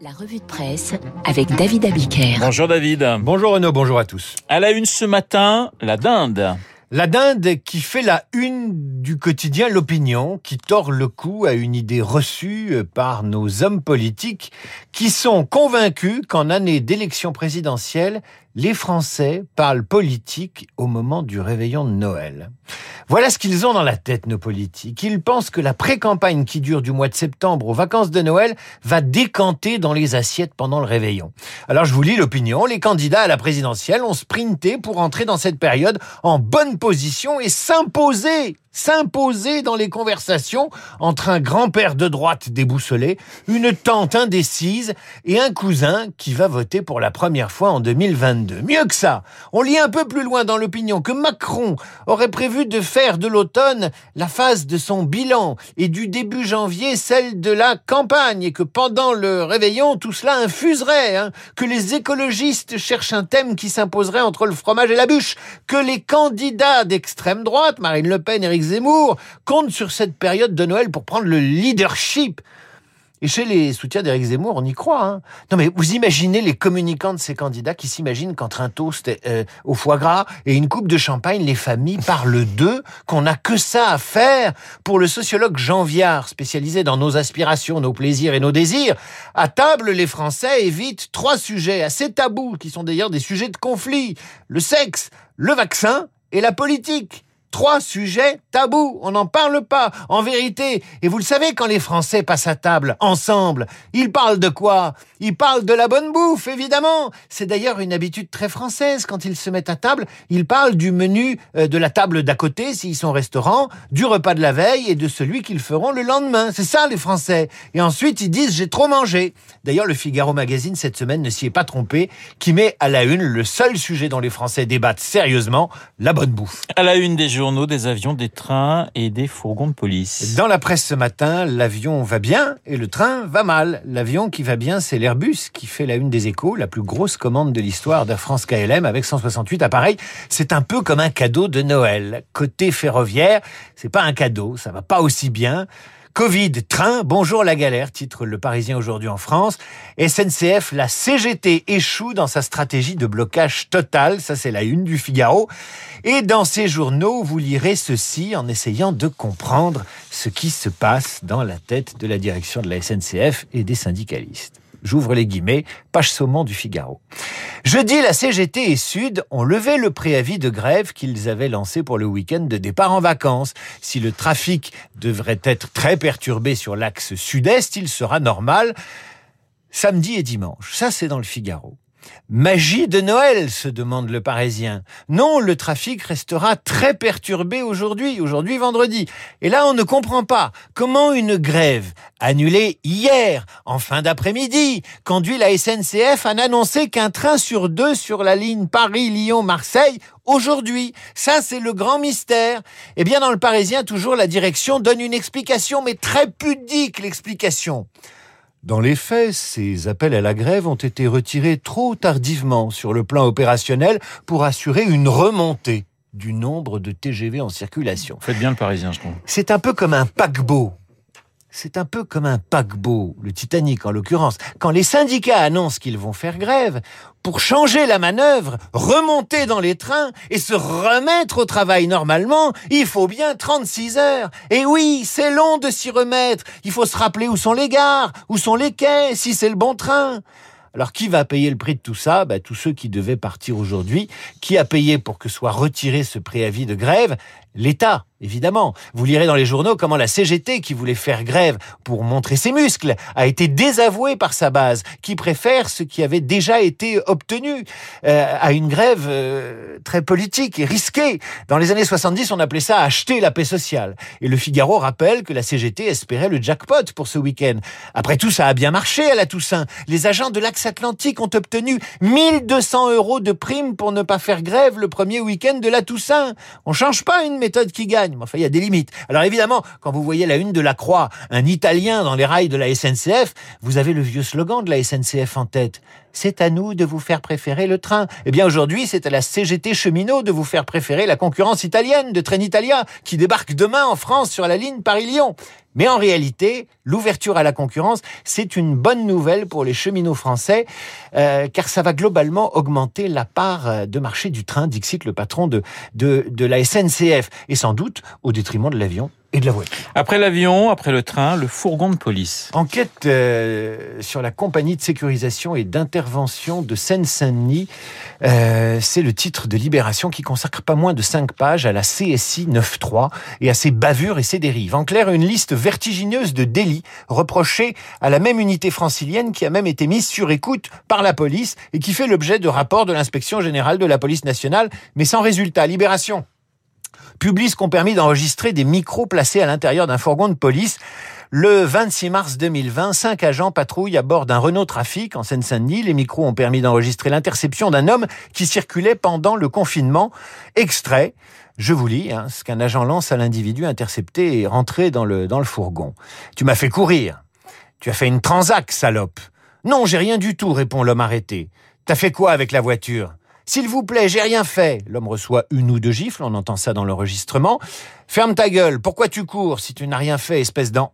La revue de presse avec David Abiker. Bonjour David. Bonjour Renaud, bonjour à tous. À la une ce matin, la dinde. La dinde qui fait la une du quotidien L'Opinion, qui tord le cou à une idée reçue par nos hommes politiques qui sont convaincus qu'en année d'élection présidentielle, les Français parlent politique au moment du réveillon de Noël. Voilà ce qu'ils ont dans la tête, nos politiques. Ils pensent que la pré-campagne qui dure du mois de septembre aux vacances de Noël va décanter dans les assiettes pendant le réveillon. Alors je vous lis l'opinion. Les candidats à la présidentielle ont sprinté pour entrer dans cette période en bonne position et s'imposer s'imposer dans les conversations entre un grand-père de droite déboussolé, une tante indécise et un cousin qui va voter pour la première fois en 2022. Mieux que ça, on lit un peu plus loin dans l'opinion que Macron aurait prévu de faire de l'automne la phase de son bilan et du début janvier celle de la campagne et que pendant le réveillon tout cela infuserait, hein, que les écologistes cherchent un thème qui s'imposerait entre le fromage et la bûche, que les candidats d'extrême droite, Marine Le Pen, Éric Zemmour compte sur cette période de Noël pour prendre le leadership. Et chez les soutiens d'Éric Zemmour, on y croit. Hein. Non mais vous imaginez les communicants de ces candidats qui s'imaginent qu'entre un toast euh, au foie gras et une coupe de champagne, les familles parlent d'eux, qu'on n'a que ça à faire. Pour le sociologue Jean Viard, spécialisé dans nos aspirations, nos plaisirs et nos désirs, à table, les Français évitent trois sujets assez tabous, qui sont d'ailleurs des sujets de conflit. Le sexe, le vaccin et la politique. Trois sujets tabous, on n'en parle pas. En vérité, et vous le savez, quand les Français passent à table, ensemble, ils parlent de quoi? Ils parlent de la bonne bouffe, évidemment. C'est d'ailleurs une habitude très française. Quand ils se mettent à table, ils parlent du menu euh, de la table d'à côté, s'ils sont au restaurant, du repas de la veille et de celui qu'ils feront le lendemain. C'est ça, les Français. Et ensuite, ils disent j'ai trop mangé. D'ailleurs, le Figaro Magazine, cette semaine, ne s'y est pas trompé, qui met à la une le seul sujet dont les Français débattent sérieusement, la bonne bouffe. À la une des journaux, des avions, des trains et des fourgons de police. Dans la presse ce matin, l'avion va bien et le train va mal. L'avion qui va bien, c'est l'Airbus qui fait la une des échos, la plus grosse commande de l'histoire d'Air France KLM avec 168 appareils. C'est un peu comme un cadeau de Noël. Côté ferroviaire, c'est pas un cadeau, ça va pas aussi bien. Covid, train, bonjour la galère, titre Le Parisien aujourd'hui en France. SNCF, la CGT échoue dans sa stratégie de blocage total, ça c'est la une du Figaro. Et dans ces journaux, vous lirez ceci en essayant de comprendre ce qui se passe dans la tête de la direction de la SNCF et des syndicalistes. J'ouvre les guillemets, page saumon du Figaro. Jeudi, la CGT et Sud ont levé le préavis de grève qu'ils avaient lancé pour le week-end de départ en vacances. Si le trafic devrait être très perturbé sur l'axe sud-est, il sera normal samedi et dimanche. Ça, c'est dans le Figaro. Magie de Noël, se demande le Parisien. Non, le trafic restera très perturbé aujourd'hui, aujourd'hui vendredi. Et là, on ne comprend pas comment une grève annulée hier, en fin d'après-midi, conduit la SNCF à n'annoncer qu'un train sur deux sur la ligne Paris-Lyon-Marseille aujourd'hui. Ça, c'est le grand mystère. Eh bien, dans le Parisien, toujours, la direction donne une explication, mais très pudique, l'explication. Dans les faits, ces appels à la grève ont été retirés trop tardivement sur le plan opérationnel pour assurer une remontée du nombre de TGV en circulation. Faites bien le parisien, je trouve. C'est un peu comme un paquebot c'est un peu comme un paquebot, le Titanic en l'occurrence. Quand les syndicats annoncent qu'ils vont faire grève, pour changer la manœuvre, remonter dans les trains et se remettre au travail normalement, il faut bien 36 heures. Et oui, c'est long de s'y remettre. Il faut se rappeler où sont les gares, où sont les quais, si c'est le bon train. Alors qui va payer le prix de tout ça? Ben, Tous ceux qui devaient partir aujourd'hui. Qui a payé pour que soit retiré ce préavis de grève? L'État évidemment. Vous lirez dans les journaux comment la CGT, qui voulait faire grève pour montrer ses muscles, a été désavouée par sa base, qui préfère ce qui avait déjà été obtenu euh, à une grève euh, très politique et risquée. Dans les années 70, on appelait ça acheter la paix sociale. Et le Figaro rappelle que la CGT espérait le jackpot pour ce week-end. Après tout, ça a bien marché à la Toussaint. Les agents de l'Axe Atlantique ont obtenu 1200 euros de primes pour ne pas faire grève le premier week-end de la Toussaint. On change pas une méthode qui gagne. Il y a des limites. Alors évidemment, quand vous voyez la une de la Croix, un Italien dans les rails de la SNCF, vous avez le vieux slogan de la SNCF en tête. C'est à nous de vous faire préférer le train. Eh bien aujourd'hui, c'est à la CGT cheminot de vous faire préférer la concurrence italienne de Trenitalia qui débarque demain en France sur la ligne Paris-Lyon. Mais en réalité, l'ouverture à la concurrence, c'est une bonne nouvelle pour les cheminots français, euh, car ça va globalement augmenter la part euh, de marché du train, dixit le patron de, de, de la SNCF, et sans doute au détriment de l'avion et de la voiture. Après l'avion, après le train, le fourgon de police. Enquête euh, sur la compagnie de sécurisation et d'intervention de Seine-Saint-Denis. Euh, c'est le titre de Libération qui consacre pas moins de cinq pages à la CSI 9.3 et à ses bavures et ses dérives. En clair, une liste vertigineuse de délits reprochés à la même unité francilienne qui a même été mise sur écoute par la police et qui fait l'objet de rapports de l'inspection générale de la police nationale, mais sans résultat. Libération publie ce qu'ont permis d'enregistrer des micros placés à l'intérieur d'un fourgon de police. Le 26 mars 2020, cinq agents patrouillent à bord d'un Renault Trafic en Seine-Saint-Denis. Les micros ont permis d'enregistrer l'interception d'un homme qui circulait pendant le confinement. Extrait. Je vous lis hein, ce qu'un agent lance à l'individu intercepté et rentré dans le, dans le fourgon. Tu m'as fait courir. Tu as fait une transac, salope. Non, j'ai rien du tout, répond l'homme arrêté. T'as fait quoi avec la voiture? S'il vous plaît, j'ai rien fait. L'homme reçoit une ou deux gifles, on entend ça dans l'enregistrement. Ferme ta gueule, pourquoi tu cours si tu n'as rien fait, espèce d'an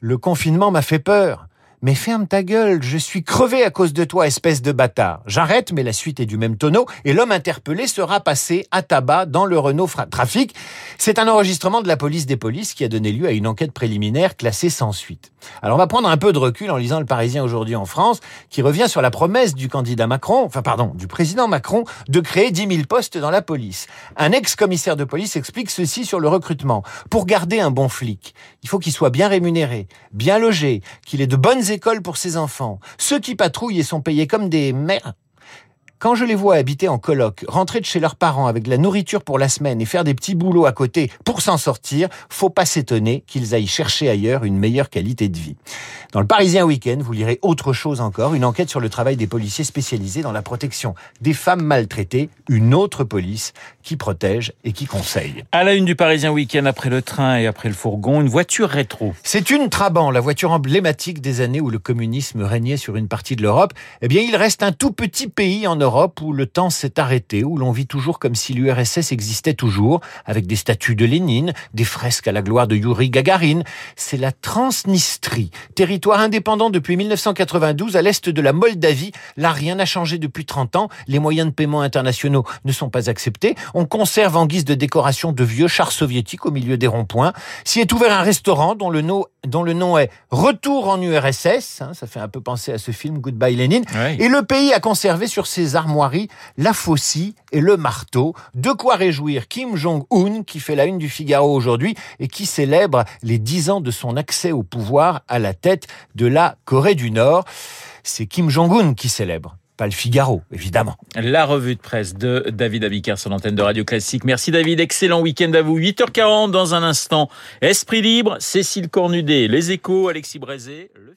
Le confinement m'a fait peur. Mais ferme ta gueule, je suis crevé à cause de toi, espèce de bâtard. J'arrête, mais la suite est du même tonneau, et l'homme interpellé sera passé à tabac dans le Renault Trafic. C'est un enregistrement de la police des polices qui a donné lieu à une enquête préliminaire classée sans suite. Alors on va prendre un peu de recul en lisant le Parisien aujourd'hui en France, qui revient sur la promesse du candidat Macron, enfin pardon, du président Macron, de créer 10 000 postes dans la police. Un ex-commissaire de police explique ceci sur le recrutement. Pour garder un bon flic, il faut qu'il soit bien rémunéré, bien logé, qu'il ait de bonnes écoles pour ses enfants. Ceux qui patrouillent et sont payés comme des mères, quand je les vois habiter en coloc, rentrer de chez leurs parents avec de la nourriture pour la semaine et faire des petits boulots à côté pour s'en sortir, faut pas s'étonner qu'ils aillent chercher ailleurs une meilleure qualité de vie. Dans le Parisien Week-end, vous lirez autre chose encore, une enquête sur le travail des policiers spécialisés dans la protection des femmes maltraitées, une autre police qui protège et qui conseille. À la une du Parisien Week-end, après le train et après le fourgon, une voiture rétro. C'est une Trabant, la voiture emblématique des années où le communisme régnait sur une partie de l'Europe. Eh bien, il reste un tout petit pays en Europe où le temps s'est arrêté, où l'on vit toujours comme si l'URSS existait toujours, avec des statues de Lénine, des fresques à la gloire de Yuri Gagarin. C'est la Transnistrie, territoire indépendant depuis 1992 à l'est de la Moldavie. Là, rien n'a changé depuis 30 ans. Les moyens de paiement internationaux ne sont pas acceptés. On conserve en guise de décoration de vieux chars soviétiques au milieu des ronds-points. S'y est ouvert un restaurant dont le nom, dont le nom est Retour en URSS. Hein, ça fait un peu penser à ce film Goodbye Lénine. Et le pays a conservé sur ses la faucille et le marteau. De quoi réjouir Kim Jong-un qui fait la une du Figaro aujourd'hui et qui célèbre les dix ans de son accès au pouvoir à la tête de la Corée du Nord. C'est Kim Jong-un qui célèbre pas le Figaro, évidemment. La revue de presse de David Abiker sur l'antenne de Radio Classique. Merci David, excellent week-end à vous. 8h40 dans un instant. Esprit libre, Cécile Cornudet, Les Échos, Alexis Brézé. Le...